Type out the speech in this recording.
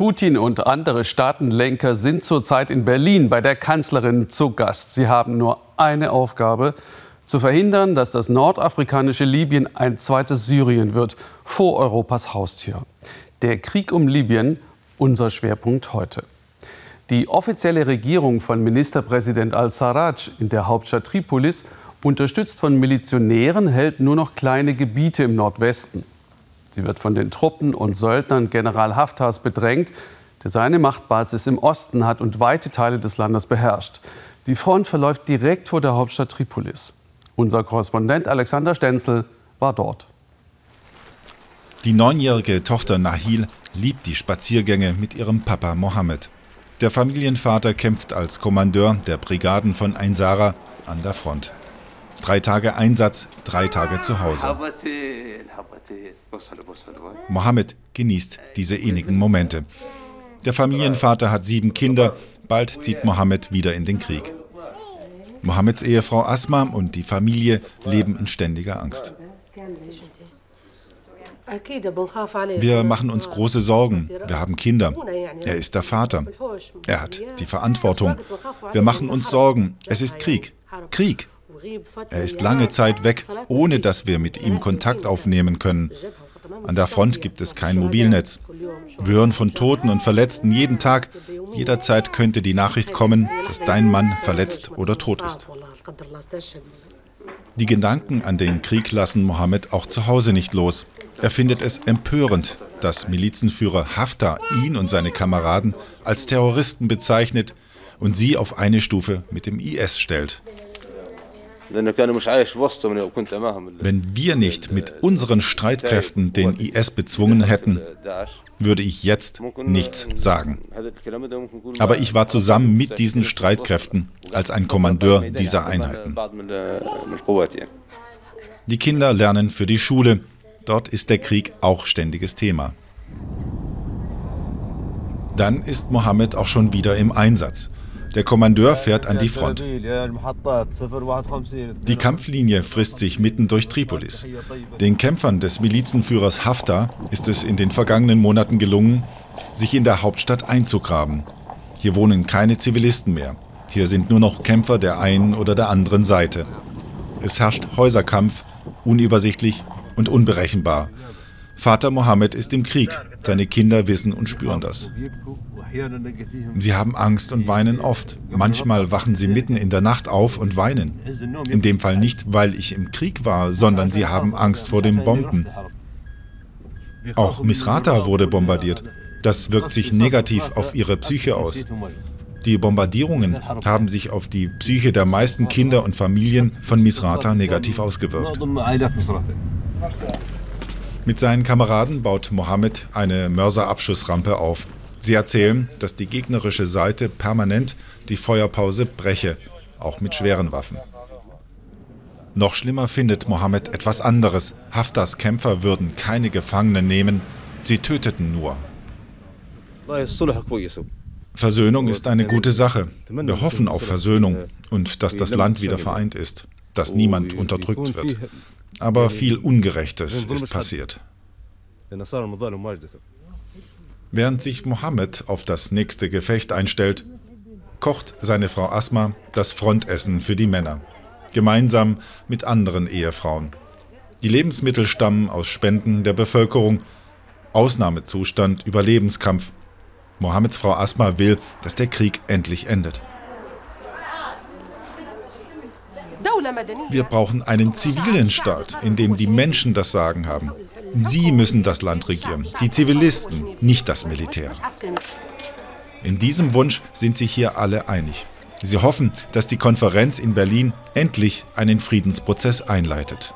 Putin und andere Staatenlenker sind zurzeit in Berlin bei der Kanzlerin zu Gast. Sie haben nur eine Aufgabe, zu verhindern, dass das nordafrikanische Libyen ein zweites Syrien wird, vor Europas Haustür. Der Krieg um Libyen, unser Schwerpunkt heute. Die offizielle Regierung von Ministerpräsident al-Sarraj in der Hauptstadt Tripolis, unterstützt von Milizionären, hält nur noch kleine Gebiete im Nordwesten. Sie wird von den Truppen und Söldnern General Haftars bedrängt, der seine Machtbasis im Osten hat und weite Teile des Landes beherrscht. Die Front verläuft direkt vor der Hauptstadt Tripolis. Unser Korrespondent Alexander Stenzel war dort. Die neunjährige Tochter Nahil liebt die Spaziergänge mit ihrem Papa Mohammed. Der Familienvater kämpft als Kommandeur der Brigaden von Einsara an der Front. Drei Tage Einsatz, drei Tage zu Hause. Mohammed genießt diese innigen Momente. Der Familienvater hat sieben Kinder, bald zieht Mohammed wieder in den Krieg. Mohammeds Ehefrau Asma und die Familie leben in ständiger Angst. Wir machen uns große Sorgen. Wir haben Kinder. Er ist der Vater. Er hat die Verantwortung. Wir machen uns Sorgen. Es ist Krieg. Krieg. Er ist lange Zeit weg, ohne dass wir mit ihm Kontakt aufnehmen können. An der Front gibt es kein Mobilnetz. Wir hören von Toten und Verletzten jeden Tag. Jederzeit könnte die Nachricht kommen, dass dein Mann verletzt oder tot ist. Die Gedanken an den Krieg lassen Mohammed auch zu Hause nicht los. Er findet es empörend, dass Milizenführer Haftar ihn und seine Kameraden als Terroristen bezeichnet und sie auf eine Stufe mit dem IS stellt. Wenn wir nicht mit unseren Streitkräften den IS bezwungen hätten, würde ich jetzt nichts sagen. Aber ich war zusammen mit diesen Streitkräften als ein Kommandeur dieser Einheiten. Die Kinder lernen für die Schule. Dort ist der Krieg auch ständiges Thema. Dann ist Mohammed auch schon wieder im Einsatz. Der Kommandeur fährt an die Front. Die Kampflinie frisst sich mitten durch Tripolis. Den Kämpfern des Milizenführers Haftar ist es in den vergangenen Monaten gelungen, sich in der Hauptstadt einzugraben. Hier wohnen keine Zivilisten mehr. Hier sind nur noch Kämpfer der einen oder der anderen Seite. Es herrscht Häuserkampf, unübersichtlich und unberechenbar. Vater Mohammed ist im Krieg. Seine Kinder wissen und spüren das. Sie haben Angst und weinen oft. Manchmal wachen sie mitten in der Nacht auf und weinen. In dem Fall nicht, weil ich im Krieg war, sondern sie haben Angst vor den Bomben. Auch Misrata wurde bombardiert. Das wirkt sich negativ auf ihre Psyche aus. Die Bombardierungen haben sich auf die Psyche der meisten Kinder und Familien von Misrata negativ ausgewirkt. Mit seinen Kameraden baut Mohammed eine Mörserabschussrampe auf. Sie erzählen, dass die gegnerische Seite permanent die Feuerpause breche, auch mit schweren Waffen. Noch schlimmer findet Mohammed etwas anderes. Haftars Kämpfer würden keine Gefangenen nehmen, sie töteten nur. Versöhnung ist eine gute Sache. Wir hoffen auf Versöhnung und dass das Land wieder vereint ist, dass niemand unterdrückt wird. Aber viel Ungerechtes ist passiert. Während sich Mohammed auf das nächste Gefecht einstellt, kocht seine Frau Asma das Frontessen für die Männer, gemeinsam mit anderen Ehefrauen. Die Lebensmittel stammen aus Spenden der Bevölkerung. Ausnahmezustand, Überlebenskampf. Mohammeds Frau Asma will, dass der Krieg endlich endet. Wir brauchen einen zivilen Staat, in dem die Menschen das Sagen haben. Sie müssen das Land regieren, die Zivilisten, nicht das Militär. In diesem Wunsch sind sich hier alle einig. Sie hoffen, dass die Konferenz in Berlin endlich einen Friedensprozess einleitet.